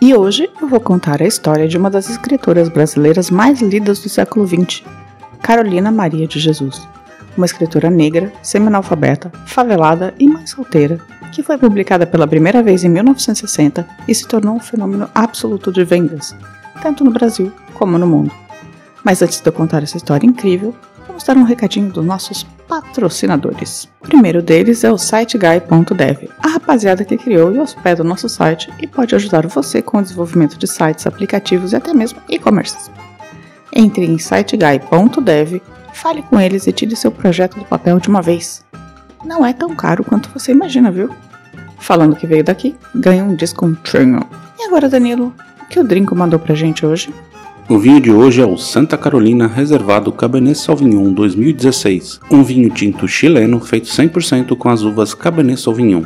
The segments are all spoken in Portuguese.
E hoje eu vou contar a história de uma das escritoras brasileiras mais lidas do século XX, Carolina Maria de Jesus. Uma escritora negra, semi-analfabeta, favelada e mãe solteira, que foi publicada pela primeira vez em 1960 e se tornou um fenômeno absoluto de vendas, tanto no Brasil como no mundo. Mas antes de eu contar essa história incrível, vamos dar um recadinho dos nossos patrocinadores. O primeiro deles é o siteguy.dev, a rapaziada que criou e hospeda o nosso site e pode ajudar você com o desenvolvimento de sites, aplicativos e até mesmo e-commerce. Entre em siteguy.dev, fale com eles e tire seu projeto do papel de uma vez. Não é tão caro quanto você imagina, viu? Falando que veio daqui, ganha um descontinho. E agora, Danilo, o que o Drinco mandou pra gente hoje? O vinho de hoje é o Santa Carolina Reservado Cabernet Sauvignon 2016, um vinho tinto chileno feito 100% com as uvas Cabernet Sauvignon.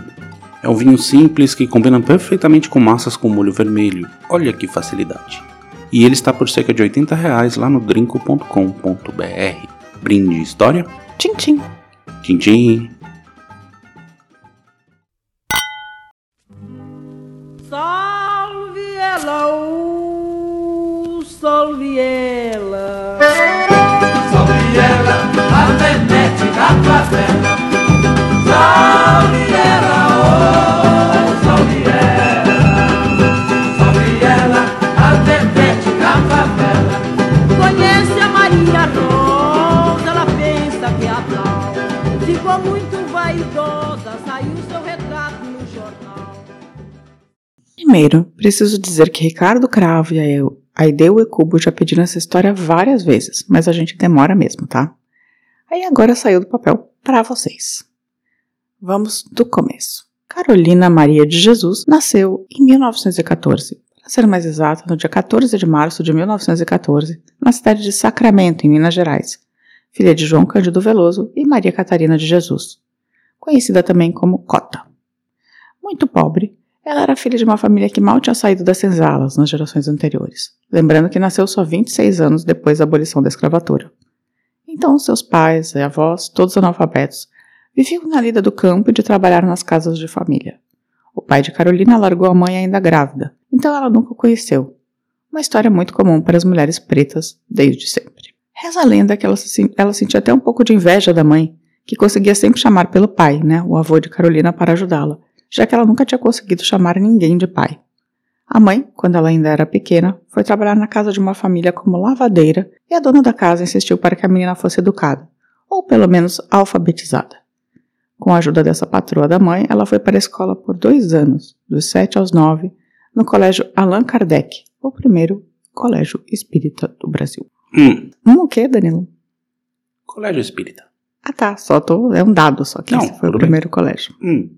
É um vinho simples que combina perfeitamente com massas com molho vermelho. Olha que facilidade. E ele está por cerca de 80 reais lá no drinco.com.br. Brinde história? Tchim, tchim. Tchim, tchim. Salve ela, o salve ela. Salve ela, a venete da favela. Salve ela, oh, salve ela. Salve ela, a venete da favela. Conhece a Maria Rosa, ela pensa que é a tal. Ficou muito vaidosa, saiu seu retrato no jornal. Primeiro, preciso dizer que Ricardo Cravo e a eu, Aideu e Cubo já pediram essa história várias vezes, mas a gente demora mesmo, tá? Aí agora saiu do papel para vocês. Vamos do começo. Carolina Maria de Jesus nasceu em 1914, para ser mais exata, no dia 14 de março de 1914, na cidade de Sacramento, em Minas Gerais, filha de João Cândido Veloso e Maria Catarina de Jesus, conhecida também como Cota. Muito pobre, ela era filha de uma família que mal tinha saído das senzalas nas gerações anteriores, lembrando que nasceu só 26 anos depois da abolição da escravatura. Então, seus pais e avós, todos analfabetos, viviam na lida do campo e de trabalhar nas casas de família. O pai de Carolina largou a mãe ainda grávida, então ela nunca o conheceu. Uma história muito comum para as mulheres pretas desde sempre. Reza a lenda que ela, se, ela sentia até um pouco de inveja da mãe, que conseguia sempre chamar pelo pai, né, o avô de Carolina, para ajudá-la, já que ela nunca tinha conseguido chamar ninguém de pai. A mãe, quando ela ainda era pequena, foi trabalhar na casa de uma família como lavadeira e a dona da casa insistiu para que a menina fosse educada, ou pelo menos alfabetizada. Com a ajuda dessa patroa da mãe, ela foi para a escola por dois anos, dos sete aos nove, no colégio Allan Kardec, o primeiro colégio espírita do Brasil. Hum, Um o quê, Danilo? colégio espírita. Ah tá, só tô, é um dado só que Não, esse foi o primeiro colégio. Hum,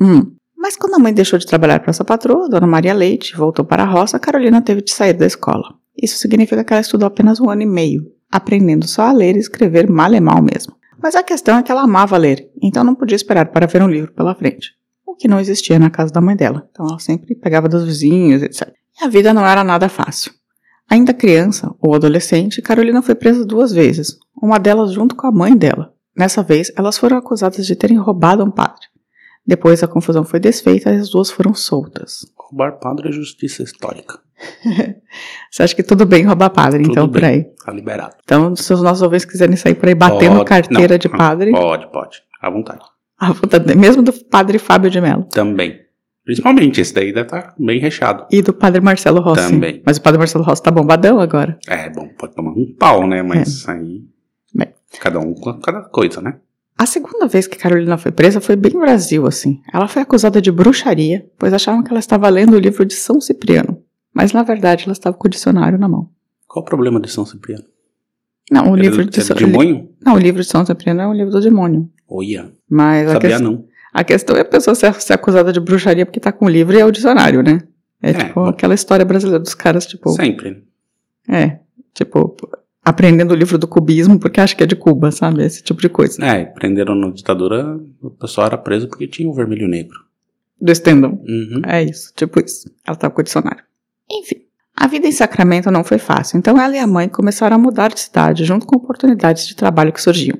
Hum. Mas quando a mãe deixou de trabalhar para essa patroa, Dona Maria Leite, voltou para a roça, Carolina teve de sair da escola. Isso significa que ela estudou apenas um ano e meio, aprendendo só a ler e escrever mal e mal mesmo. Mas a questão é que ela amava ler, então não podia esperar para ver um livro pela frente. O que não existia na casa da mãe dela. Então ela sempre pegava dos vizinhos, etc. E a vida não era nada fácil. Ainda criança ou adolescente, Carolina foi presa duas vezes, uma delas junto com a mãe dela. Nessa vez, elas foram acusadas de terem roubado um padre. Depois a confusão foi desfeita e as duas foram soltas. roubar padre é justiça histórica. Você acha que tudo bem roubar padre, Tudo então, por bem, aí? Tá liberado. Então, se os nossos ouvintes quiserem sair por aí batendo Pode- carteira não, de padre, Pode, pode. À vontade. à vontade, mesmo do padre Fábio de Mello Também. Principalmente, esse daí deve estar bem recheado. e do padre Marcelo Rossi. Também. Mas o padre Marcelo Rossi tá bombadão agora. É, bom, pode tomar um pau, né? Mas aí. Bem. Cada um com cada coisa, né? A segunda vez que Carolina foi presa foi bem no Brasil, assim. Ela foi acusada de bruxaria, pois achavam que ela estava lendo o livro de São Cipriano. Mas na verdade ela estava com o dicionário na mão. Qual o problema de São Cipriano? Não, o Era livro do- de São demônio? Não, o livro de São Cipriano é um livro do demônio. Olha, Mas a, sabia ques- não. a questão é a pessoa ser, ser acusada de bruxaria porque tá com o livro e é o dicionário, né? É, É, tipo bom. aquela história brasileira dos caras, tipo, Sempre. É, tipo, aprendendo o livro do cubismo porque acha que é de Cuba, sabe? Esse tipo de coisa. É, prenderam na ditadura, o pessoal era preso porque tinha o vermelho e o negro. Do estendão. Uhum. É isso, tipo isso. Ela tava com o dicionário. Enfim, a vida em Sacramento não foi fácil, então ela e a mãe começaram a mudar de cidade junto com oportunidades de trabalho que surgiam.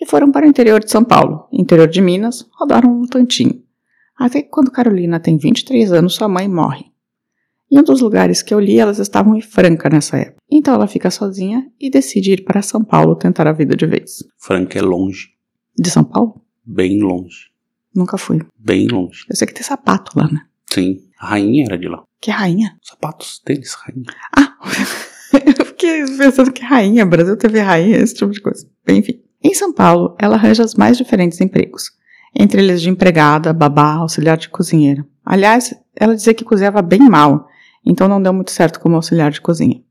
E foram para o interior de São Paulo, interior de Minas, rodaram um tantinho. Até que quando Carolina tem 23 anos, sua mãe morre. Em um dos lugares que eu li, elas estavam em Franca nessa época. Então ela fica sozinha e decide ir para São Paulo tentar a vida de vez. Franca é longe. De São Paulo? Bem longe. Nunca fui. Bem longe. Eu sei que tem sapato lá, né? Sim. A rainha era de lá. Que rainha? Sapatos deles, rainha. Ah! eu fiquei pensando que rainha, Brasil teve rainha, esse tipo de coisa. Enfim. Em São Paulo, ela arranja os mais diferentes empregos. Entre eles de empregada, babá, auxiliar de cozinheira. Aliás, ela dizia que cozinhava bem mal, então não deu muito certo como auxiliar de cozinha.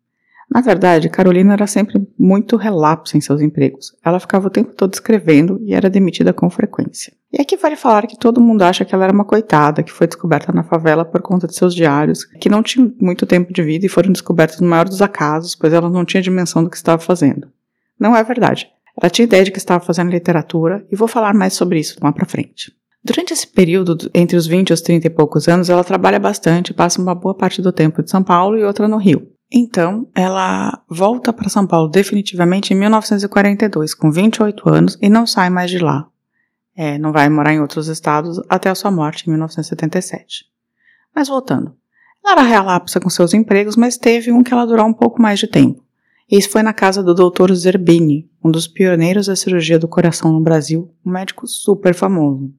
Na verdade, Carolina era sempre muito relapsa em seus empregos. Ela ficava o tempo todo escrevendo e era demitida com frequência. E aqui vale falar que todo mundo acha que ela era uma coitada, que foi descoberta na favela por conta de seus diários, que não tinham muito tempo de vida e foram descobertos no maior dos acasos, pois ela não tinha dimensão do que estava fazendo. Não é verdade. Ela tinha ideia de que estava fazendo literatura e vou falar mais sobre isso lá pra frente. Durante esse período, entre os 20 e os 30 e poucos anos, ela trabalha bastante, passa uma boa parte do tempo de São Paulo e outra no Rio. Então, ela volta para São Paulo definitivamente em 1942, com 28 anos, e não sai mais de lá. É, não vai morar em outros estados até a sua morte em 1977. Mas voltando. Ela era relapsa com seus empregos, mas teve um que ela durou um pouco mais de tempo. Esse foi na casa do Dr. Zerbini, um dos pioneiros da cirurgia do coração no Brasil, um médico super famoso.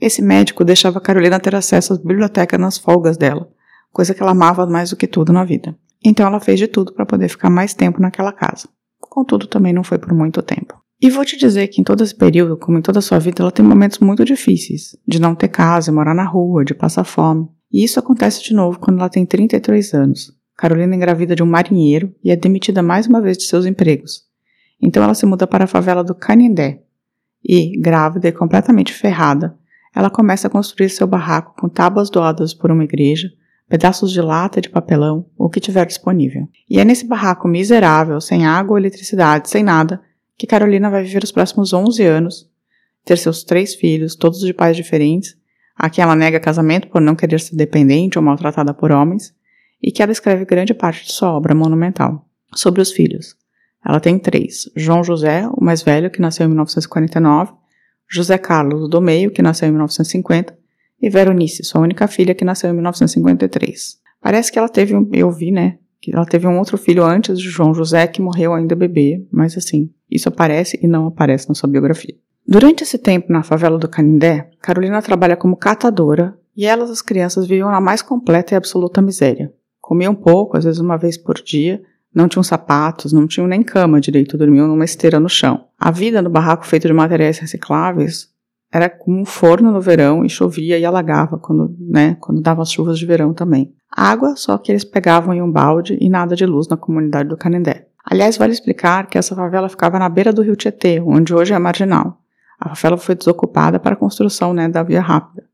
Esse médico deixava Carolina ter acesso à biblioteca nas folgas dela, coisa que ela amava mais do que tudo na vida. Então ela fez de tudo para poder ficar mais tempo naquela casa. Contudo, também não foi por muito tempo. E vou te dizer que em todo esse período, como em toda a sua vida, ela tem momentos muito difíceis, de não ter casa, morar na rua, de passar fome. E isso acontece de novo quando ela tem 33 anos. Carolina engravida de um marinheiro e é demitida mais uma vez de seus empregos. Então ela se muda para a favela do Canindé. E, grávida e completamente ferrada, ela começa a construir seu barraco com tábuas doadas por uma igreja, pedaços de lata de papelão, o que tiver disponível. E é nesse barraco miserável, sem água, eletricidade, sem nada, que Carolina vai viver os próximos 11 anos, ter seus três filhos, todos de pais diferentes, a quem ela nega casamento por não querer ser dependente ou maltratada por homens, e que ela escreve grande parte de sua obra monumental. Sobre os filhos. Ela tem três: João José, o mais velho, que nasceu em 1949, José Carlos, do meio, que nasceu em 1950, e Veronice, sua única filha, que nasceu em 1953. Parece que ela teve, eu vi, né, que ela teve um outro filho antes de João José, que morreu ainda bebê, mas assim, isso aparece e não aparece na sua biografia. Durante esse tempo na favela do Canindé, Carolina trabalha como catadora e elas, as crianças, viviam na mais completa e absoluta miséria. Comiam pouco, às vezes uma vez por dia, não tinham sapatos, não tinham nem cama direito, dormiam numa esteira no chão. A vida no barraco feito de materiais recicláveis era como um forno no verão e chovia e alagava quando, né, quando dava as chuvas de verão também. Água só que eles pegavam em um balde e nada de luz na comunidade do Canindé. Aliás, vale explicar que essa favela ficava na beira do rio Tietê, onde hoje é a marginal. A favela foi desocupada para a construção né, da via rápida.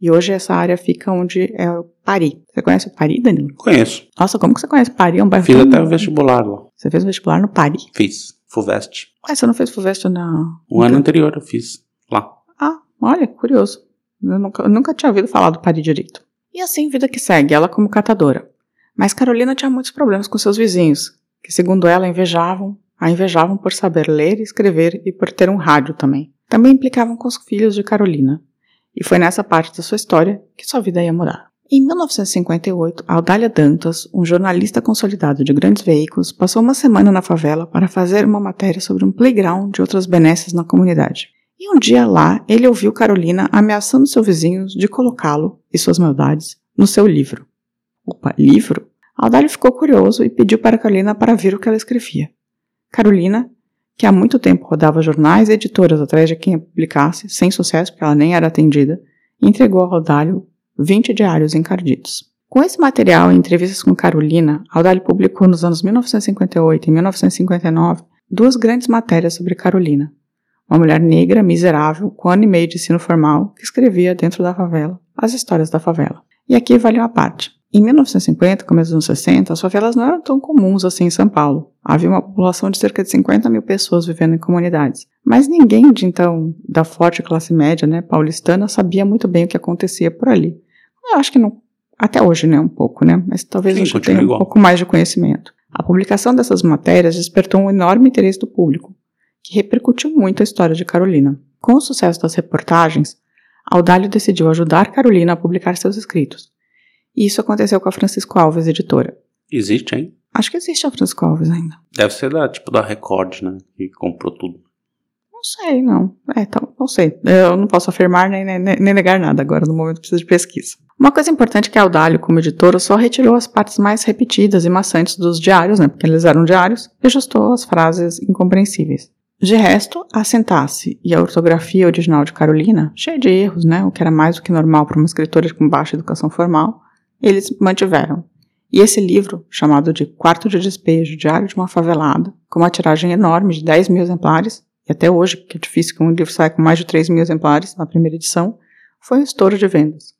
E hoje essa área fica onde é o Pari. Você conhece o Pari, Danilo? Conheço. Nossa, como que você conhece Pari? É um bairro Fiz até o vestibular lá. Você fez o vestibular no Pari. Fiz. Fuvest. Ué, você não fez Fuvest na... O ano anterior eu fiz lá. Olha, curioso. Eu nunca, eu nunca tinha ouvido falar do Pari direito. E assim, vida que segue, ela como catadora. Mas Carolina tinha muitos problemas com seus vizinhos, que segundo ela invejavam, a invejavam por saber ler e escrever e por ter um rádio também. Também implicavam com os filhos de Carolina. E foi nessa parte da sua história que sua vida ia mudar. Em 1958, Aldália Dantas, um jornalista consolidado de grandes veículos, passou uma semana na favela para fazer uma matéria sobre um playground de outras benesses na comunidade. E um dia lá, ele ouviu Carolina ameaçando seu vizinho de colocá-lo e suas maldades no seu livro. Opa, livro? Aldalho ficou curioso e pediu para Carolina para ver o que ela escrevia. Carolina, que há muito tempo rodava jornais e editoras atrás de quem a publicasse, sem sucesso porque ela nem era atendida, entregou a Rodalho 20 diários encardidos. Com esse material e entrevistas com Carolina, Aldalho publicou nos anos 1958 e 1959 duas grandes matérias sobre Carolina, uma mulher negra, miserável, com ano e meio de ensino formal, que escrevia dentro da favela as histórias da favela. E aqui vale uma parte. Em 1950, começo dos anos 60, as favelas não eram tão comuns assim em São Paulo. Havia uma população de cerca de 50 mil pessoas vivendo em comunidades. Mas ninguém de então, da forte classe média, né, paulistana, sabia muito bem o que acontecia por ali. Eu acho que não, até hoje, né, um pouco, né, mas talvez Sim, hoje tenha um igual. pouco mais de conhecimento. A publicação dessas matérias despertou um enorme interesse do público, que repercutiu muito a história de Carolina. Com o sucesso das reportagens, Audálio decidiu ajudar Carolina a publicar seus escritos. E isso aconteceu com a Francisco Alves, editora. Existe, hein? Acho que existe a Francisco Alves ainda. Deve ser da, tipo, da Record, né? Que comprou tudo. Não sei, não. É, então, não sei. Eu não posso afirmar nem, nem, nem negar nada agora, no momento preciso de pesquisa. Uma coisa importante é que a Audálio, como editora, só retirou as partes mais repetidas e maçantes dos diários, né? Porque eles eram diários, e ajustou as frases incompreensíveis. De resto, a sintaxe e a ortografia original de Carolina, cheia de erros, né? O que era mais do que normal para uma escritora com baixa educação formal, eles mantiveram. E esse livro, chamado de Quarto de Despejo, Diário de uma Favelada, com uma tiragem enorme de 10 mil exemplares, e até hoje, que é difícil que um livro saia com mais de 3 mil exemplares na primeira edição, foi um estouro de vendas.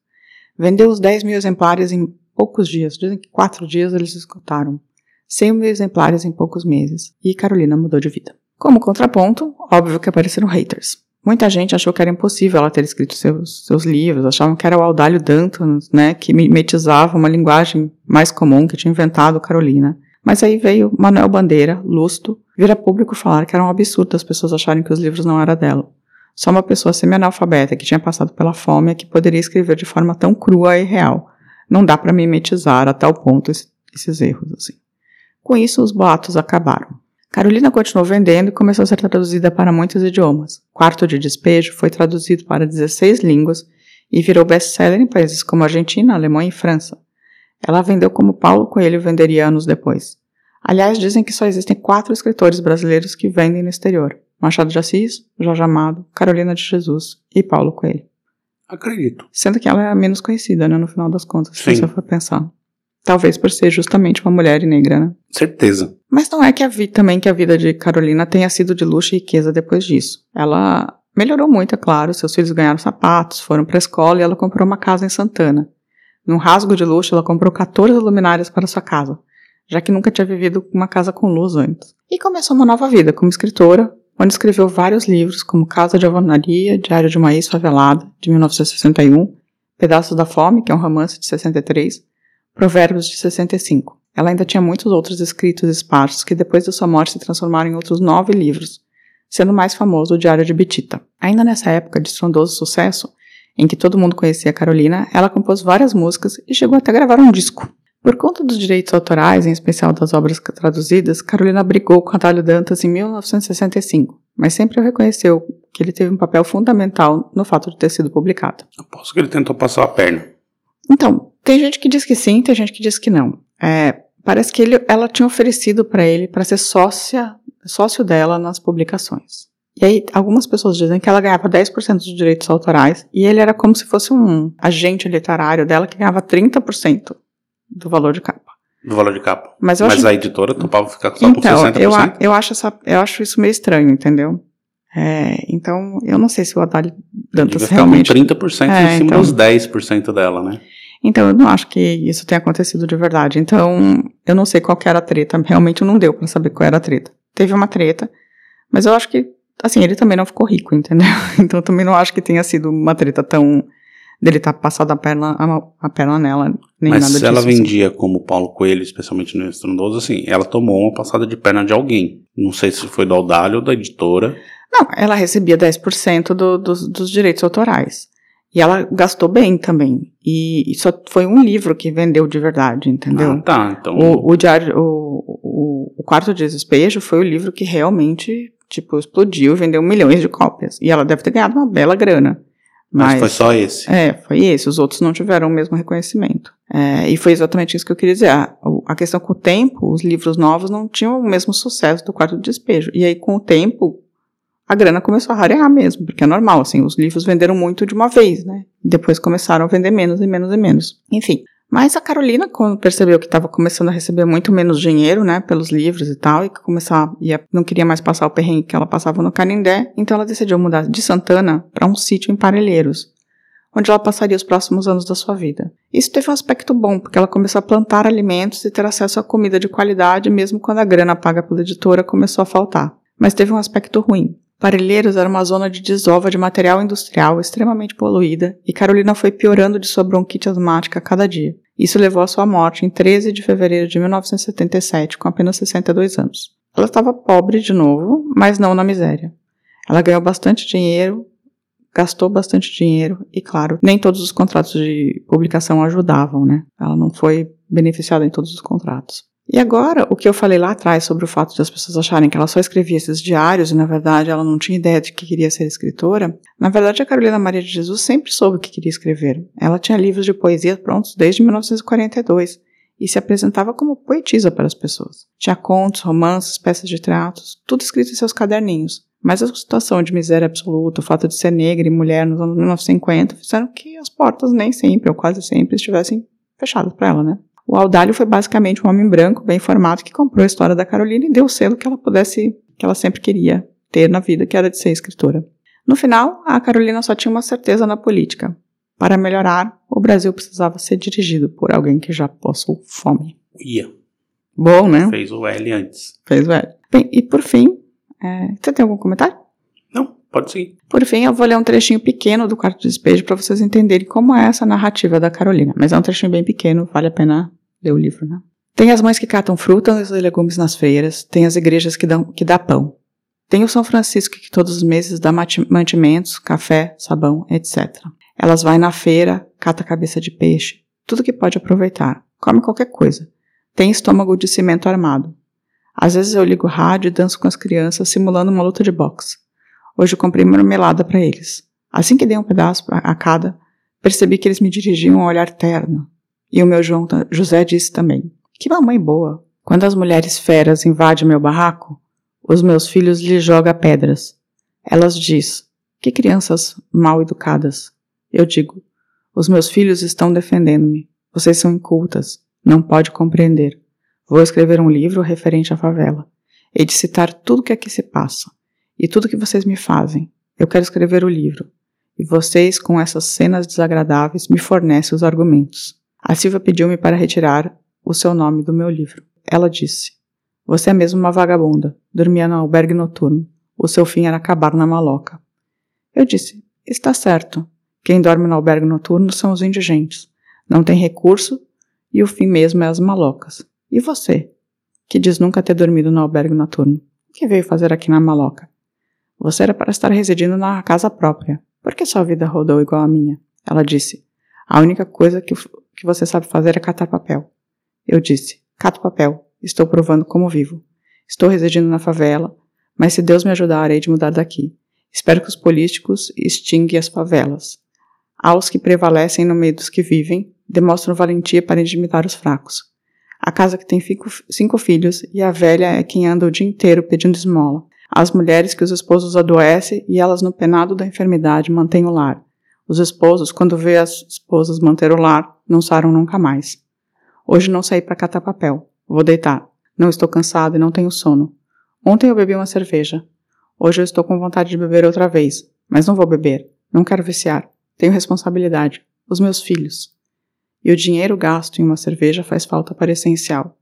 Vendeu os 10 mil exemplares em poucos dias, dizem que quatro dias eles esgotaram. 100 mil exemplares em poucos meses, e Carolina mudou de vida. Como contraponto, óbvio que apareceram haters. Muita gente achou que era impossível ela ter escrito seus, seus livros, achavam que era o Audálio Danton, né, que mimetizava uma linguagem mais comum que tinha inventado Carolina. Mas aí veio Manuel Bandeira, lusto, vir a público falar que era um absurdo as pessoas acharem que os livros não eram dela. Só uma pessoa semi-analfabeta que tinha passado pela fome é que poderia escrever de forma tão crua e real. Não dá para mimetizar a tal ponto esse, esses erros assim. Com isso, os boatos acabaram. Carolina continuou vendendo e começou a ser traduzida para muitos idiomas. Quarto de Despejo foi traduzido para 16 línguas e virou best-seller em países como Argentina, Alemanha e França. Ela vendeu como Paulo Coelho venderia anos depois. Aliás, dizem que só existem quatro escritores brasileiros que vendem no exterior: Machado de Assis, Jorge Amado, Carolina de Jesus e Paulo Coelho. Acredito. Sendo que ela é a menos conhecida, né, no final das contas, se Sim. você for pensar. Talvez por ser justamente uma mulher e negra, né? Certeza. Mas não é que a vi também que a vida de Carolina tenha sido de luxo e riqueza depois disso. Ela melhorou muito, é claro. Seus filhos ganharam sapatos, foram para a escola e ela comprou uma casa em Santana. Num rasgo de luxo, ela comprou 14 luminárias para sua casa, já que nunca tinha vivido uma casa com luz antes. E começou uma nova vida como escritora, onde escreveu vários livros, como Casa de Alvenaria, Diário de uma Ex-Favelada, de 1961, Pedaços da Fome, que é um romance de 63, Provérbios de 65. Ela ainda tinha muitos outros escritos esparsos que depois de sua morte se transformaram em outros nove livros, sendo mais famoso o Diário de Betita. Ainda nessa época de estrondoso sucesso, em que todo mundo conhecia Carolina, ela compôs várias músicas e chegou até a gravar um disco. Por conta dos direitos autorais, em especial das obras traduzidas, Carolina brigou com Adalio Dantas em 1965, mas sempre reconheceu que ele teve um papel fundamental no fato de ter sido publicado. Aposto que ele tentou passar a perna. Então, tem gente que diz que sim, tem gente que diz que não. É, parece que ele, ela tinha oferecido para ele para ser sócia, sócio dela nas publicações. E aí, algumas pessoas dizem que ela ganhava 10% dos direitos autorais e ele era como se fosse um agente literário dela que ganhava 30% do valor de capa. Do valor de capa. Mas eu Mas acho- a editora topava ficar só Então, com 60%? eu, a- eu, acho essa, eu acho isso meio estranho, entendeu? É, então, eu não sei se o Adalio Dantas ficar realmente. com 30% É, em cima então. dos 10% dela, né? Então, eu não acho que isso tenha acontecido de verdade. Então, eu não sei qual que era a treta. Realmente não deu pra saber qual era a treta. Teve uma treta, mas eu acho que, assim, ele também não ficou rico, entendeu? Então, eu também não acho que tenha sido uma treta tão. dele estar passado a perna, a, a perna nela, nem Mas nada se disso. ela assim. vendia como Paulo Coelho, especialmente no Estrondoso, assim, ela tomou uma passada de perna de alguém. Não sei se foi do Audálio ou da editora. Não, ela recebia 10% do, dos, dos direitos autorais. E ela gastou bem também. E, e só foi um livro que vendeu de verdade, entendeu? Ah, tá. Então, O, o diário, o, o, o Quarto de Despejo foi o livro que realmente, tipo, explodiu, vendeu milhões de cópias. E ela deve ter ganhado uma bela grana. mas foi só esse. É, foi esse. Os outros não tiveram o mesmo reconhecimento. É, e foi exatamente isso que eu queria dizer. A, a questão com o tempo, os livros novos não tinham o mesmo sucesso do Quarto de Despejo. E aí, com o tempo, a grana começou a rarear mesmo, porque é normal, assim, os livros venderam muito de uma vez, né? Depois começaram a vender menos e menos e menos. Enfim. Mas a Carolina, quando percebeu que estava começando a receber muito menos dinheiro, né, pelos livros e tal, e que começar, ia, não queria mais passar o perrengue que ela passava no Canindé, então ela decidiu mudar de Santana para um sítio em Parelheiros, onde ela passaria os próximos anos da sua vida. Isso teve um aspecto bom, porque ela começou a plantar alimentos e ter acesso a comida de qualidade, mesmo quando a grana paga pela editora começou a faltar. Mas teve um aspecto ruim. Parelheiros era uma zona de desova de material industrial extremamente poluída e Carolina foi piorando de sua bronquite asmática a cada dia. Isso levou à sua morte em 13 de fevereiro de 1977, com apenas 62 anos. Ela estava pobre de novo, mas não na miséria. Ela ganhou bastante dinheiro, gastou bastante dinheiro e, claro, nem todos os contratos de publicação ajudavam, né? Ela não foi beneficiada em todos os contratos. E agora, o que eu falei lá atrás sobre o fato de as pessoas acharem que ela só escrevia esses diários e, na verdade, ela não tinha ideia de que queria ser escritora, na verdade, a Carolina Maria de Jesus sempre soube que queria escrever. Ela tinha livros de poesia prontos desde 1942 e se apresentava como poetisa para as pessoas. Tinha contos, romances, peças de teatros, tudo escrito em seus caderninhos. Mas a situação de miséria absoluta, o fato de ser negra e mulher nos anos 1950 fizeram que as portas nem sempre, ou quase sempre, estivessem fechadas para ela, né? O Audálio foi basicamente um homem branco, bem formado, que comprou a história da Carolina e deu o selo que ela pudesse, que ela sempre queria ter na vida, que era de ser escritora. No final, a Carolina só tinha uma certeza na política. Para melhorar, o Brasil precisava ser dirigido por alguém que já passou fome. Ia. Bom, né? Fez o L antes. Fez o L. Bem, e por fim, é, você tem algum comentário? Pode seguir. Por fim, eu vou ler um trechinho pequeno do quarto de despejo para vocês entenderem como é essa narrativa da Carolina. Mas é um trechinho bem pequeno, vale a pena ler o livro, né? Tem as mães que catam frutas e legumes nas feiras, tem as igrejas que dão que dá pão. Tem o São Francisco que todos os meses dá mantimentos, café, sabão, etc. Elas vai na feira, cata cabeça de peixe, tudo que pode aproveitar, come qualquer coisa. Tem estômago de cimento armado. Às vezes eu ligo rádio e danço com as crianças simulando uma luta de boxe. Hoje eu comprei marmelada para eles. Assim que dei um pedaço a cada, percebi que eles me dirigiam um olhar terno. E o meu João José disse também: Que mamãe boa! Quando as mulheres feras invadem meu barraco, os meus filhos lhe jogam pedras. Elas diz: Que crianças mal educadas. Eu digo: Os meus filhos estão defendendo-me. Vocês são incultas. Não pode compreender. Vou escrever um livro referente à favela. Hei de citar tudo que aqui se passa e tudo que vocês me fazem. Eu quero escrever o livro. E vocês, com essas cenas desagradáveis, me fornecem os argumentos. A Silvia pediu-me para retirar o seu nome do meu livro. Ela disse: Você é mesmo uma vagabunda. Dormia no albergue noturno. O seu fim era acabar na maloca. Eu disse: Está certo. Quem dorme no albergue noturno são os indigentes. Não tem recurso e o fim mesmo é as malocas. E você, que diz nunca ter dormido no albergue noturno, o que veio fazer aqui na maloca? Você era para estar residindo na casa própria. Por que sua vida rodou igual a minha? Ela disse. A única coisa que, que você sabe fazer é catar papel. Eu disse. Cato papel. Estou provando como vivo. Estou residindo na favela, mas se Deus me ajudar, hei de mudar daqui. Espero que os políticos extinguem as favelas. Aos que prevalecem no meio dos que vivem, demonstram valentia para intimidar os fracos. A casa que tem cinco filhos e a velha é quem anda o dia inteiro pedindo esmola. As mulheres que os esposos adoecem e elas no penado da enfermidade mantêm o lar. Os esposos, quando vê as esposas manter o lar, não saram nunca mais. Hoje não saí para catar papel. Vou deitar. Não estou cansado e não tenho sono. Ontem eu bebi uma cerveja. Hoje eu estou com vontade de beber outra vez, mas não vou beber. Não quero viciar. Tenho responsabilidade. Os meus filhos e o dinheiro gasto em uma cerveja faz falta para essencial.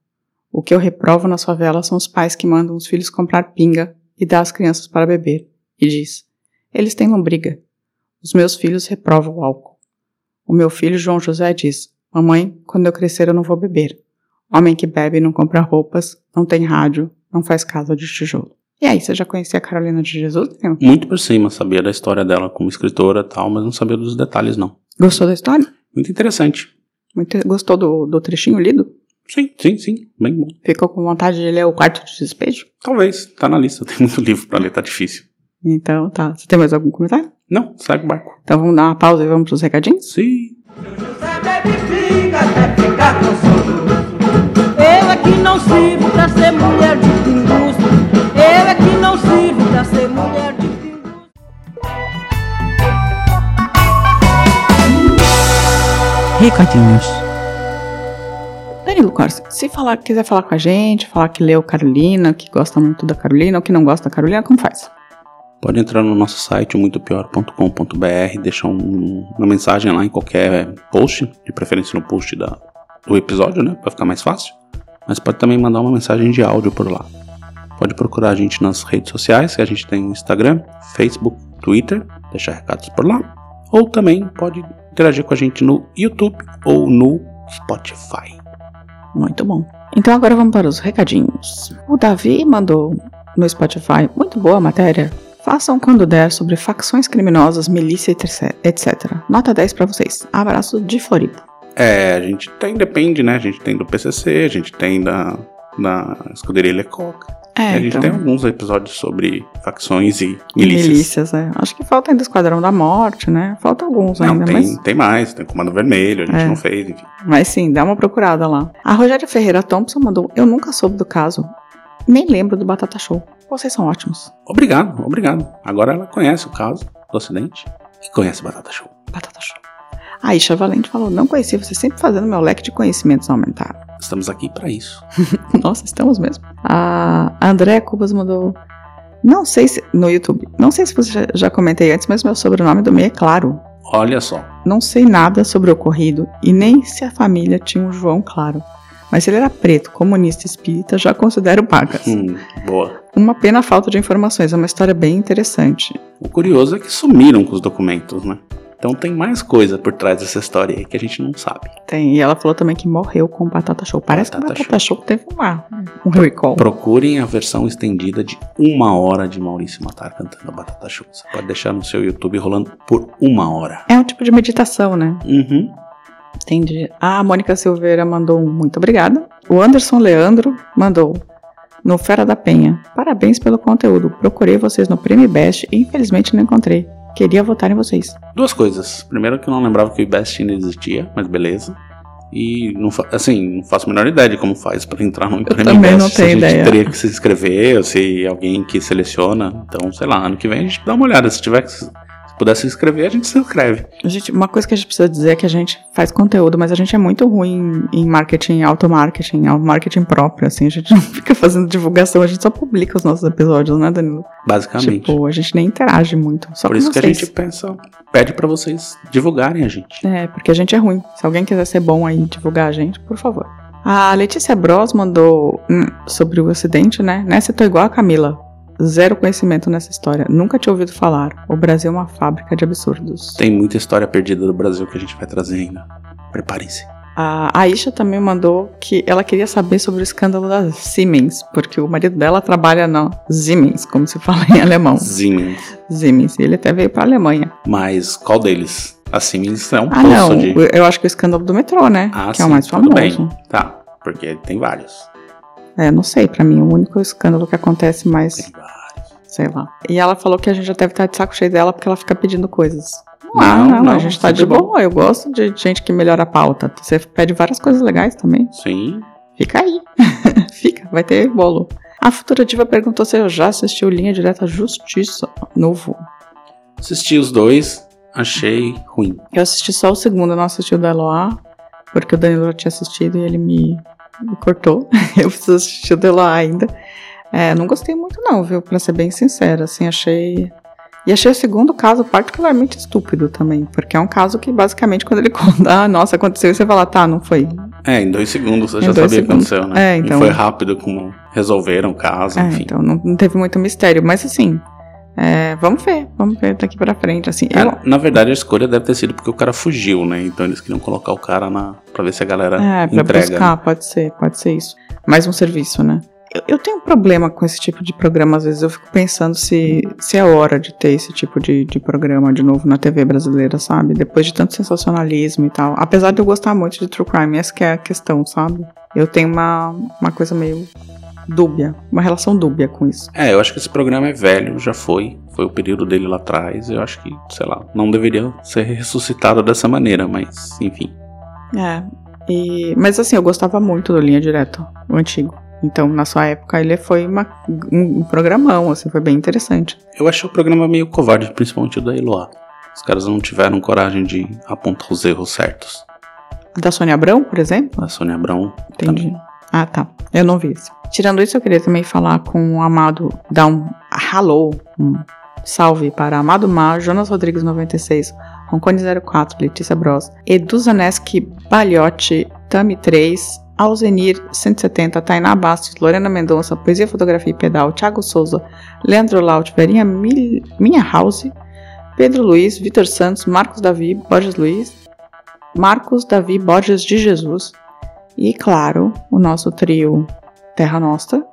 O que eu reprovo nas favelas são os pais que mandam os filhos comprar pinga e dar às crianças para beber, e diz: Eles têm lombriga. Os meus filhos reprovam o álcool. O meu filho João José diz: Mamãe, quando eu crescer eu não vou beber. Homem que bebe não compra roupas, não tem rádio, não faz casa de tijolo. E aí, você já conhecia a Carolina de Jesus? Não? Muito por cima, sabia da história dela como escritora e tal, mas não sabia dos detalhes, não. Gostou da história? Muito interessante. Muito, gostou do, do trechinho lido? Sim, sim, sim. Bem bom. Ficou com vontade de ler o quarto de despejo? Talvez. Tá na lista. Tem muito livro pra ler, tá difícil. Então, tá. Você tem mais algum comentário? Não, segue o barco. Então vamos dar uma pausa e vamos pros recadinhos? Sim. Eu é que não sirvo pra ser mulher de pinguço. Eu é que não sirvo pra ser mulher de pinguço. Recadinhos. Danilo Corsi, se falar, quiser falar com a gente, falar que leu Carolina, que gosta muito da Carolina ou que não gosta da Carolina, como faz? pode entrar no nosso site muitopior.com.br, deixar um- uma mensagem lá em qualquer post, de preferência no post da, do episódio, né, para ficar mais fácil. Mas pode também mandar uma mensagem de áudio por lá. Pode procurar a gente nas redes sociais, que a gente tem Instagram, Facebook, Twitter, deixar recados por lá. Ou também pode interagir com a gente no YouTube ou no Spotify. Muito bom. Então agora vamos para os recadinhos. O Davi mandou no Spotify, muito boa matéria. Façam quando der sobre facções criminosas, milícia, etc. Nota 10 pra vocês. Abraço de Floripa. É, a gente tem, depende, né? A gente tem do PCC, a gente tem da, da Escuderia Lecoq. É, a gente então. tem alguns episódios sobre facções e E milícias. milícias, é. Acho que falta ainda Esquadrão da Morte, né? Falta alguns Não, ainda, tem, mas. tem mais, tem Comando Vermelho, a gente É. não fez, enfim. Mas sim, dá uma procurada lá. A Rogéria Ferreira Thompson mandou: Eu nunca soube do caso. Nem lembro do Batata Show. Vocês são ótimos. Obrigado, obrigado. Agora ela conhece o caso do acidente e conhece Batata Show. Batata Show. A Isha Valente falou: Não conhecia você sempre fazendo meu leque de conhecimentos aumentar. Estamos aqui pra isso. Nossa, estamos mesmo. A Andréa Cubas mandou. Não sei se. No YouTube. Não sei se você já, já comentei antes, mas meu sobrenome do meio é claro. Olha só. Não sei nada sobre o ocorrido e nem se a família tinha um João Claro. Mas se ele era preto, comunista espírita, já considero pagas. Hum, boa. Uma pena a falta de informações, é uma história bem interessante. O curioso é que sumiram com os documentos, né? Então tem mais coisa por trás dessa história aí que a gente não sabe. Tem, e ela falou também que morreu com o Batata Show. Parece Batata que o Batata Show, teve uma, um recall. Procurem a versão estendida de uma hora de Maurício Matar cantando Batata Show. Você pode deixar no seu YouTube rolando por uma hora. É um tipo de meditação, né? Uhum. Entendi. A Mônica Silveira mandou um muito obrigada. O Anderson Leandro mandou no Fera da Penha. Parabéns pelo conteúdo. Procurei vocês no Prêmio Best e infelizmente não encontrei. Queria votar em vocês. Duas coisas. Primeiro que eu não lembrava que o IBEST ainda existia, mas beleza. E não assim, não faço a menor ideia de como faz pra entrar no prêmio também IBEST. não se tenho a gente ideia. teria que se inscrever, ou se alguém que seleciona. Então, sei lá, ano que vem a gente dá uma olhada. Se tiver que se puder se inscrever, a gente se inscreve. Gente, uma coisa que a gente precisa dizer é que a gente faz conteúdo, mas a gente é muito ruim em marketing, automarketing, marketing próprio, assim. A gente não fica fazendo divulgação, a gente só publica os nossos episódios, né, Danilo? Basicamente. Tipo, a gente nem interage muito. Só Por isso que a gente pensa, pede pra vocês divulgarem a gente. É, porque a gente é ruim. Se alguém quiser ser bom aí divulgar a gente, por favor. A Letícia Bros mandou hum, sobre o acidente, né? Nessa eu tô igual a Camila. Zero conhecimento nessa história. Nunca tinha ouvido falar. O Brasil é uma fábrica de absurdos. Tem muita história perdida do Brasil que a gente vai trazer ainda. Preparem-se. A Aisha também mandou que ela queria saber sobre o escândalo da Siemens, porque o marido dela trabalha na Siemens, como se fala em alemão. Siemens. Siemens. Ele até veio pra Alemanha. Mas qual deles? A Siemens é um Ah, não. de... Eu acho que o escândalo do metrô, né? Ah, que é sim, o mais tudo famoso. bem. Tá, porque tem vários. É, não sei, pra mim, o único escândalo que acontece mais, sei lá. E ela falou que a gente já deve estar de saco cheio dela porque ela fica pedindo coisas. Não, ah, não, não, a gente tá sempre de bom. boa. Eu gosto de gente que melhora a pauta. Você pede várias coisas legais também. Sim. Fica aí. Fica, vai ter bolo. A futura diva perguntou se eu já assistiu Linha Direta Justiça novo. Assisti os dois, achei ruim. Eu assisti só o segundo, eu não assisti o da Eloá, porque o Danilo já tinha assistido e ele me cortou. eu preciso assistir o da Eloá ainda. É, não gostei muito não, viu? Pra ser bem sincera, assim, achei... E achei o segundo caso particularmente estúpido também, porque é um caso que basicamente quando ele conta, ah, nossa, aconteceu, você fala, tá, não foi. É, em dois segundos você Em já sabia o que aconteceu, né? É, então- E foi rápido como resolveram o caso, É, enfim. então não, não teve muito mistério, mas assim, é, vamos ver, vamos ver daqui pra frente, assim. eu- É, na verdade, a escolha deve ter sido porque o cara fugiu, né? Então eles queriam colocar o cara na. pra ver se a galera É, pra entrega. buscar, pode ser, pode ser isso. Mais um serviço, né? Eu, eu tenho um problema com esse tipo de programa, às vezes eu fico pensando se, se é hora de ter esse tipo de, de programa de novo na TV brasileira, sabe? Depois de tanto sensacionalismo e tal. Apesar de eu gostar muito de True Crime, essa que é a questão, sabe? Eu tenho uma, uma coisa meio dúbia, uma relação dúbia com isso. É, eu acho que esse programa é velho, já foi. Foi o período dele lá atrás. Eu acho que, sei lá, não deveria ser ressuscitado dessa maneira, mas enfim. É. E, mas assim, eu gostava muito do Linha Direta, o antigo. Então, na sua época, ele foi uma- um, um programão, assim, foi bem interessante. Eu achei o programa meio covarde, principalmente o da Eloá. Os caras não tiveram coragem de apontar os erros certos. Da Sônia Abrão, por exemplo? A Sônia Abrão. Entendi. Ah, tá. Eu não vi esse. Tirando isso, eu queria também falar com o Amado, dar um hello, um Salve para Amado Mar, Jonas Rodrigues 96, Roncone 04, Letícia Bros, Edu Zaneski Baliotti, Tami 3, Alzenir 170, Tainá Bastos, Lorena Mendonça, Poesia, Fotografia e Pedal, Thiago Souza, Leandro Laut, Verinha Mil... Minha House, Pedro Luiz, Vitor Santos, Marcos Davi, Borges Luiz, Marcos Davi Borges de Jesus e, claro, o nosso trio Terra Nostra,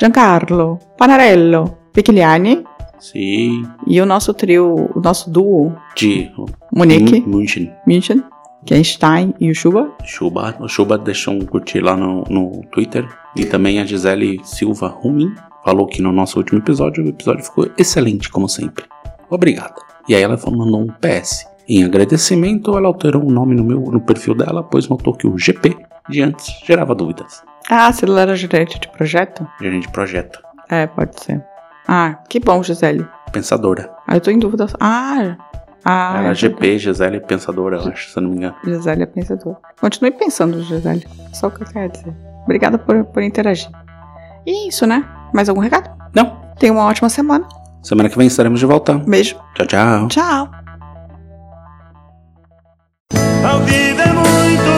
Giancarlo, Panarello, Picchiani Sim. e o nosso trio, o nosso duo, De Monique, München. München, que é Stein e o Chuba. Chuba. O Chuba deixou um curtir lá no, no Twitter. E também a Gisele Silva Rumin falou que no nosso último episódio o episódio ficou excelente, como sempre. Obrigada. E aí ela mandou um PS. Em agradecimento, ela alterou o nome no, meu, no perfil dela, pois notou que o GP de antes gerava dúvidas. Ah, se ela era gerente de projeto? Gerente de projeto. É, pode ser. Ah, que bom, Gisele. Pensadora. Ah, eu tô em dúvida. Ah, ah é é GP, Gisele Pensadora, eu acho, se eu não me engano. Gisele é pensadora. Continue pensando, Gisele. Só o que eu quero dizer. Obrigada por, por interagir. E é isso, né? Mais algum recado? Não. Tenha uma ótima semana. Semana que vem estaremos de volta. Beijo. Tchau, tchau. Tchau. Ao vivo é muito